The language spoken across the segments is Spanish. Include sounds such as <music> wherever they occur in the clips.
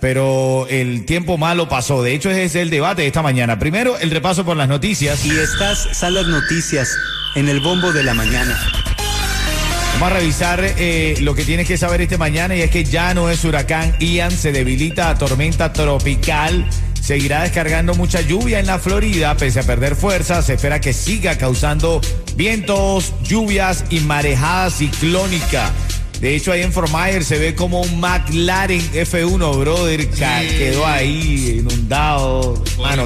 pero el tiempo malo pasó. De hecho, ese es el debate de esta mañana. Primero, el repaso por las noticias. Y estas son las noticias en el bombo de la mañana. Vamos a revisar eh, lo que tienes que saber este mañana y es que ya no es huracán Ian, se debilita a tormenta tropical. Seguirá descargando mucha lluvia en la Florida, pese a perder fuerza. Se espera que siga causando vientos, lluvias y marejada ciclónica. De hecho, ahí en Fort Myers se ve como un McLaren F1, brother, ca- quedó ahí inundado. Mano,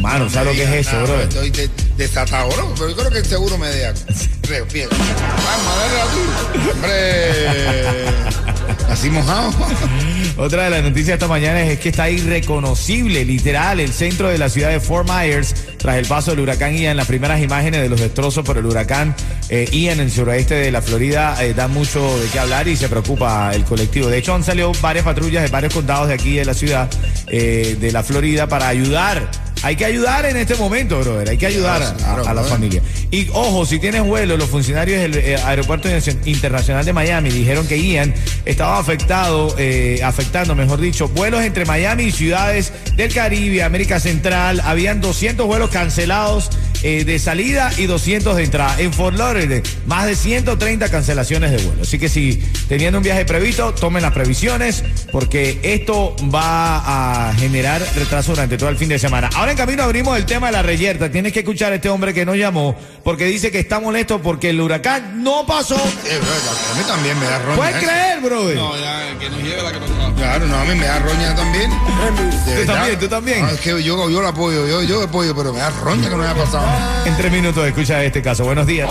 mano, ¿sabes lo que es eso, brother? Estoy de- desatado, bro. Pero yo creo que el seguro me deja. <laughs> Creo, bien. Vamos, dale a Hombre. Así mojado. <laughs> Otra de las noticias esta mañana es que está irreconocible, literal, el centro de la ciudad de Fort Myers tras el paso del huracán Ian. Las primeras imágenes de los destrozos por el huracán eh, Ian en el suroeste de la Florida eh, dan mucho de qué hablar y se preocupa el colectivo. De hecho, han salido varias patrullas de varios condados de aquí de la ciudad eh, de la Florida para ayudar. Hay que ayudar en este momento, brother. Hay que ayudar a- la familia. Y ojo, si tienes vuelo, los funcionarios del eh, Aeropuerto Internacional de Miami dijeron que Ian estaba afectado, eh, afectando, mejor dicho, vuelos entre Miami y ciudades del Caribe, América Central. Habían 200 vuelos cancelados eh, de salida y 200 de entrada. En Fort Lauderdale, más de 130 cancelaciones de vuelo. Así que si teniendo un viaje previsto, tomen las previsiones porque esto va a generar retraso durante todo el fin de semana. Ahora en camino abrimos el tema de la reyerta. Tienes que escuchar a este hombre que nos llamó porque dice que está molesto porque el huracán no pasó. Eh, bro, a mí también me da roña. ¿Puedes eso. creer, brother? No, ya, que nos lleve la que nos trajo. Claro, no, a mí me da roña también. <laughs> Verdad. también, tú también. No, es que yo, yo lo apoyo, yo, yo lo apoyo, pero me da roña que no haya pasado. En tres minutos escucha este caso. Buenos días.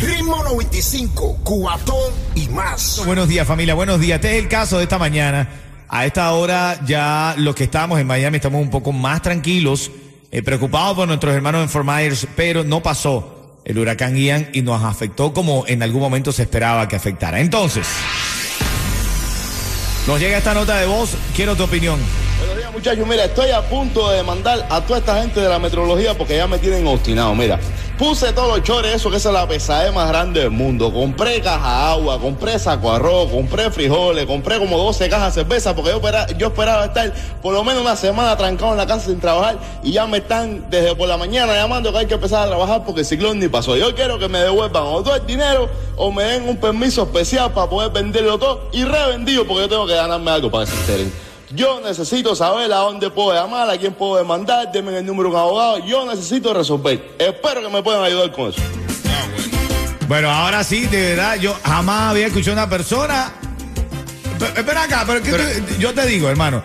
Ritmo 95, cuatón y más. Buenos días, familia. Buenos días. Este es el caso de esta mañana. A esta hora ya los que estamos en Miami estamos un poco más tranquilos, eh, preocupados por nuestros hermanos en Fort Myers, pero no pasó el huracán Ian y nos afectó como en algún momento se esperaba que afectara. Entonces, nos llega esta nota de voz. Quiero tu opinión. Muchachos, mira, estoy a punto de demandar a toda esta gente de la metrología porque ya me tienen obstinado, mira. Puse todos los chores, eso que es la pesadez más grande del mundo. Compré caja agua, compré saco arroz, compré frijoles, compré como 12 cajas de cerveza porque yo esperaba estar por lo menos una semana trancado en la casa sin trabajar y ya me están desde por la mañana llamando que hay que empezar a trabajar porque el ciclón ni pasó. Yo quiero que me devuelvan o todo el dinero o me den un permiso especial para poder venderlo todo y revendido porque yo tengo que ganarme algo para que se enteren. Yo necesito saber a dónde puedo llamar, a quién puedo demandar, denme el número de un abogado. Yo necesito resolver. Espero que me puedan ayudar con eso. Bueno, ahora sí, de verdad, yo jamás había escuchado a una persona. Pero, espera acá, pero, que tú- yo te digo, hermano.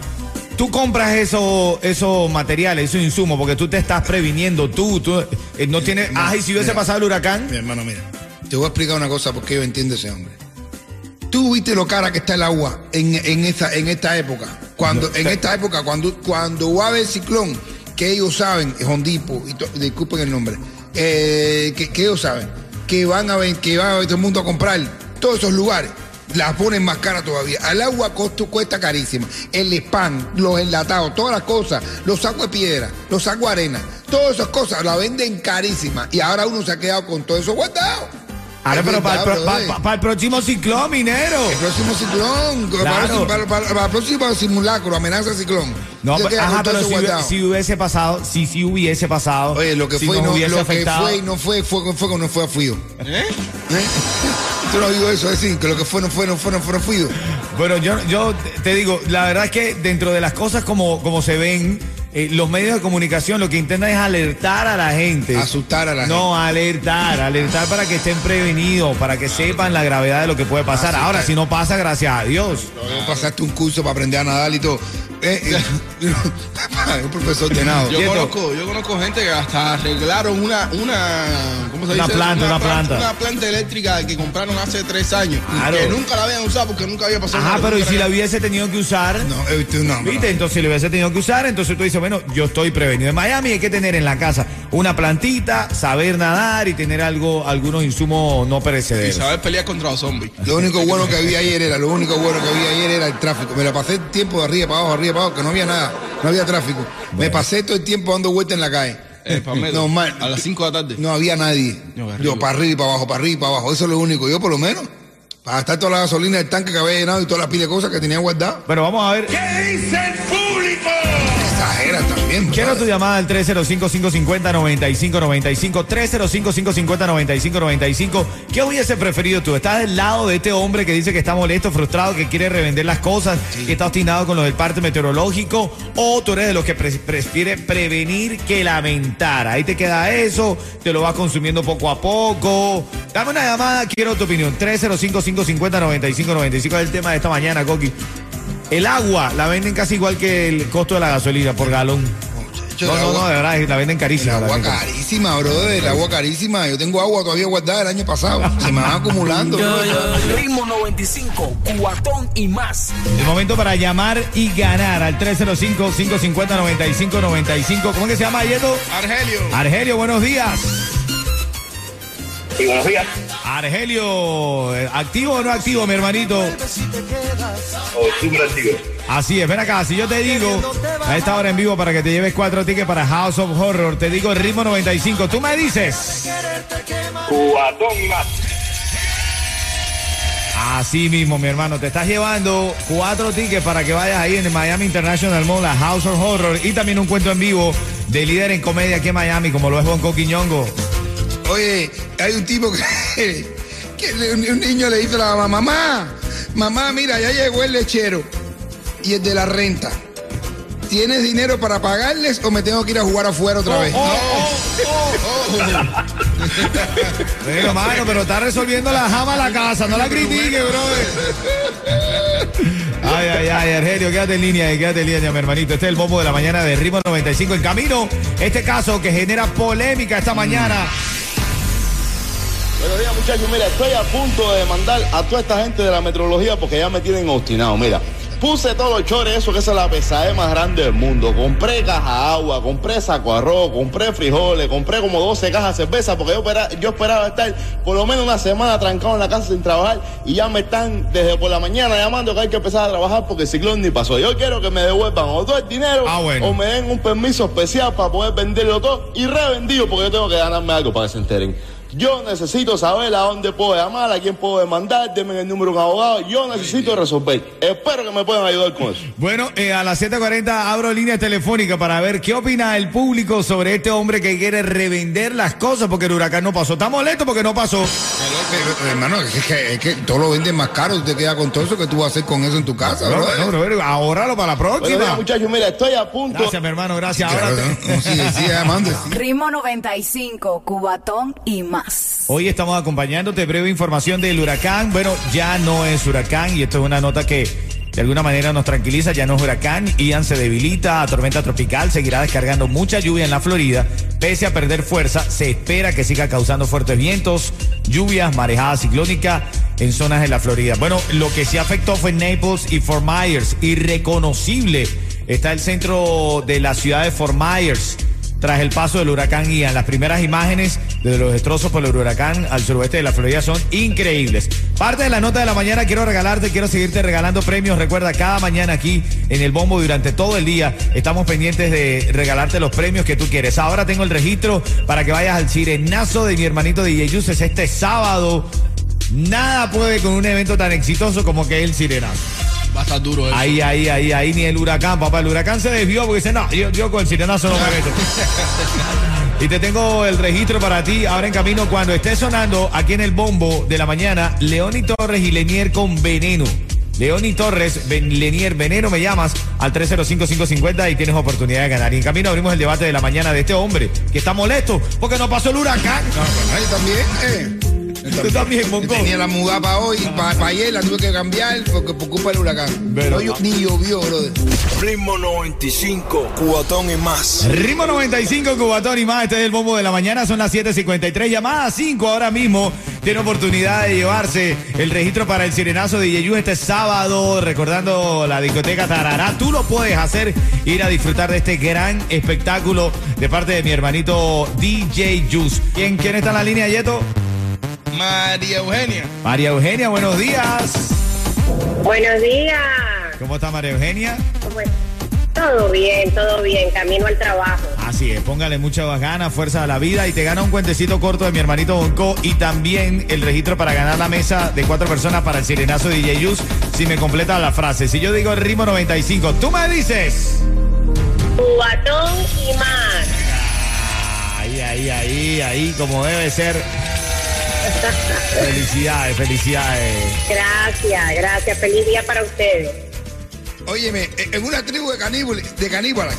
Tú compras esos esos materiales, esos insumos, porque tú te estás previniendo, tú, tú eh, no tienes. Ay, si hubiese mira. pasado el huracán. Mi hermano, mira, te voy a explicar una cosa porque yo entiendo ese hombre. Tú viste lo cara que está el agua en, en, esta, en esta época. Cuando, en esta época, cuando, cuando va a haber ciclón, que ellos saben, Hondipo, y disculpen el nombre, eh, que, que ellos saben, que van a ver, que va a ver todo el mundo a comprar todos esos lugares. La ponen más cara todavía. Al agua costo, cuesta carísima. El spam, los enlatados, todas las cosas, los sacos de piedra, los sacos de arena, todas esas cosas la venden carísima. Y ahora uno se ha quedado con todo eso guardado. Ahora, pero para, el verdad, pro- pa- brother. pa- para el próximo ciclón, minero. El próximo ciclón, Claro. para, para- para- para el próximo simulacro, amenaza ciclón. No, pero- ajá, pero si, si hubiese pasado, si, si hubiese pasado. Oye, lo que si fue, no, hubiese lo que afectado. fue y no fue, fue, fue, que no fue a frío. ¿Eh? Tú no digo eso, es decir, que lo que fue no fue, no fue, no fue a frío. Bueno, yo, yo te digo, la verdad es que dentro de las cosas como, como se ven, eh, los medios de comunicación lo que intentan es alertar a la gente. Asustar a la No, alertar, alertar para que estén prevenidos, para que sepan la gravedad de lo que puede pasar. Ahora, si no pasa, gracias a Dios. gente. Pasaste un curso para aprender a nadar y todo. Eh, eh, <laughs> <laughs> un profesor de nado. Yo conozco, yo conozco gente que hasta arreglaron una, una, ¿cómo se Una planta, una planta. Una planta eléctrica que compraron hace tres años. y Claro. Que nunca la habían usado porque nunca había pasado Ajá, pero ¿y si la hubiese tenido que usar? No, eh, tú no, no. ¿Viste? Entonces si lo hubiese tenido que usar, entonces tú dices, bueno, yo estoy prevenido. En Miami hay que tener en la casa una plantita, saber nadar y tener algo, algunos insumos no Y perecederos. saber pelear contra los zombies. Lo único <laughs> bueno que había ayer era, lo único bueno que había ayer era el tráfico. Me la pasé tiempo de arriba para abajo, arriba que no había nada, no había tráfico. Me pasé todo el tiempo dando vueltas en la calle. Eh, Palmetto, Normal. a las 5 de la tarde. No había nadie. No, qué Yo para arriba y para abajo, para arriba y para abajo. Eso es lo único. Yo por lo menos, para gastar toda la gasolina del tanque que había llenado y todas las pilas de cosas que tenía guardadas. Pero vamos a ver. Exagera también. Quiero tu llamada al 305-550-9595. 305-550-9595. ¿Qué hubiese preferido tú? ¿Estás del lado de este hombre que dice que está molesto, frustrado, que quiere revender las cosas, que está obstinado con lo del parte meteorológico? ¿O tú eres de los que pre- prefiere prevenir que lamentar? Ahí te queda eso, te lo vas consumiendo poco a poco. Dame una llamada, quiero tu opinión. 305-550-9595 es el tema de esta mañana, Coqui. El agua la venden casi igual que el costo de la gasolina por galón. Muchacho, No, el no, agua- no, de verdad, la venden El carísima. la agua carísima, brother. El agua carísima. Yo tengo agua todavía guardada del año pasado. Se me van <laughs> acumulando. Ritmo 95, cuatón y más. El momento para llamar y ganar al 305-550-9595. ¿Cómo es que se llama, Yeto? Argelio. Argelio, buenos días. Sí, buenos días. Argelio, ¿activo o no activo, mi hermanito? O súper activo. Así es, ven acá, si yo te digo a esta hora en vivo para que te lleves cuatro tickets para House of Horror, te digo el ritmo 95, tú me dices. Cubatón y más. Así mismo, mi hermano, te estás llevando cuatro tickets para que vayas ahí en el Miami International Mall a House of Horror y también un cuento en vivo de líder en comedia aquí en Miami, como lo es Bonco Quiñongo. Oye, hay un tipo que, que un niño le dice a la mamá, mamá, mamá, mira, ya llegó el lechero y el de la renta. ¿Tienes dinero para pagarles o me tengo que ir a jugar afuera otra vez? <laughs> Bueno, mano, pero está resolviendo la jama la casa, no la critique, brother. Ay, ay, ay, Argelio, quédate en línea, eh, quédate en línea, mi hermanito. Este es el bombo de la mañana de Ritmo 95 en camino. Este caso que genera polémica esta mañana. Buenos días, muchachos. Mira, estoy a punto de demandar a toda esta gente de la metrología porque ya me tienen obstinado. Mira, puse todos los chores, eso que es la pesadez más grande del mundo. Compré caja agua, compré saco arroz, compré frijoles, compré como 12 cajas de cerveza porque yo, espera- yo esperaba estar por lo menos una semana trancado en la casa sin trabajar y ya me están desde por la mañana llamando que hay que empezar a trabajar porque el ciclón ni pasó. Yo quiero que me devuelvan o todo el dinero Ah, bueno. o me den un permiso especial para poder venderlo todo y revendido porque yo tengo que ganarme algo para que se enteren. Yo necesito saber a dónde puedo llamar, a quién puedo demandar, denme el número de un abogado. Yo necesito resolver. Espero que me puedan ayudar con eso. Bueno, eh, a las 7.40 abro línea telefónica para ver qué opina el público sobre este hombre que quiere revender las cosas porque el huracán no pasó. Está molesto porque no pasó. Pero, hermano, es que, es que todo lo venden más caro. Tú te quedas con todo eso que tú vas a hacer con eso en tu casa, No, brother. no, para la próxima. muchachos. Mira, estoy a punto. Gracias, mi hermano, gracias. Ahora Claro, te- no, no, sigue, sigue llamando. Ritmo 95, Cubatón y más. Hoy estamos acompañándote breve información del huracán. Bueno, ya no es huracán y esto es una nota que de alguna manera nos tranquiliza. Ya no es huracán. Ian se debilita a tormenta tropical. Seguirá descargando mucha lluvia en la Florida. Pese a perder fuerza, se espera que siga causando fuertes vientos, lluvias, marejada ciclónica en zonas de la Florida. Bueno, lo que sí afectó fue Naples y Fort Myers. Irreconocible está el centro de la ciudad de Fort Myers tras el paso del huracán Ian. Las primeras imágenes de los destrozos por el huracán al suroeste de la Florida son increíbles. Parte de la nota de la mañana quiero regalarte, quiero seguirte regalando premios. Recuerda, cada mañana aquí en el Bombo durante todo el día estamos pendientes de regalarte los premios que tú quieres. Ahora tengo el registro para que vayas al sirenazo de mi hermanito DJ Yuses este sábado. Nada puede con un evento tan exitoso como que el sirenazo. Va a estar duro eso. Ahí, ahí, ahí, ahí, ni el huracán, papá. El huracán se desvió porque dice, no, yo, yo con el sirenazo no me meto. <laughs> y te tengo el registro para ti ahora en camino cuando esté sonando aquí en el bombo de la mañana, León y Torres y Lenier con veneno. Leoni Torres, ben, Lenier Veneno, me llamas al 305-550 y tienes oportunidad de ganar. Y en camino abrimos el debate de la mañana de este hombre que está molesto porque no pasó el huracán. No, pues, ahí también, eh. Tú también. Tenía la mudada para hoy, para ayer la tuve que cambiar porque por culpa del huracán. Pero- No, yo- ni llovió, brother. Ritmo 95, cuatón y más. Ritmo 95, Cubatón y más. Este es el bombo de la mañana. Son las 7:53. Llamada 5 ahora mismo. Tiene oportunidad de llevarse el registro para el sirenazo de Yeyu este sábado. Recordando la discoteca Tarará. Tú lo puedes hacer. Ir a disfrutar de este gran espectáculo de parte de mi hermanito DJ Juice. ¿Quién, quién está en la línea, Yeto? María Eugenia. María Eugenia, buenos días. Buenos días. ¿Cómo está María Eugenia? ¿Cómo es? Todo bien, todo bien. Camino al trabajo. Así es, póngale muchas ganas, fuerza a la vida y te gana un cuentecito corto de mi hermanito Bonco y también el registro para ganar la mesa de cuatro personas para el sirenazo de DJ Yus si me completa la frase. Si yo digo el ritmo 95, tú me dices. Cubatón y más. Ahí, ahí, ahí, ahí, como debe ser. Felicidades, felicidades. Gracias, gracias. Feliz día para ustedes. Óyeme, en una tribu de caníbales, de caníbales,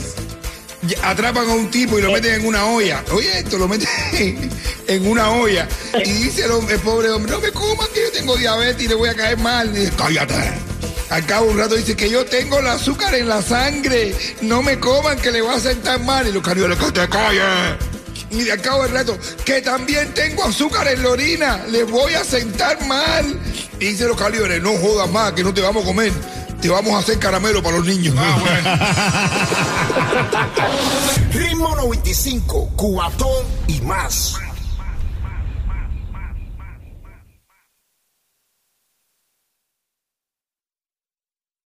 atrapan a un tipo y lo meten en una olla. Oye, esto lo meten <laughs> en una olla. Y dice el, hombre- el pobre hombre, no me coman que yo tengo diabetes y le voy a caer mal. Y dice, cállate. Al cabo un rato dice que yo tengo el azúcar en la sangre. No me coman que le va a sentar mal. Y los caníbales, que te calles. Y al cabo del rato, que también tengo azúcar en la orina, le voy a sentar mal. Y dice los calibres, no jodas más, que no te vamos a comer, te vamos a hacer caramelo para los niños. <laughs> Ritmo 95, cuatón y más.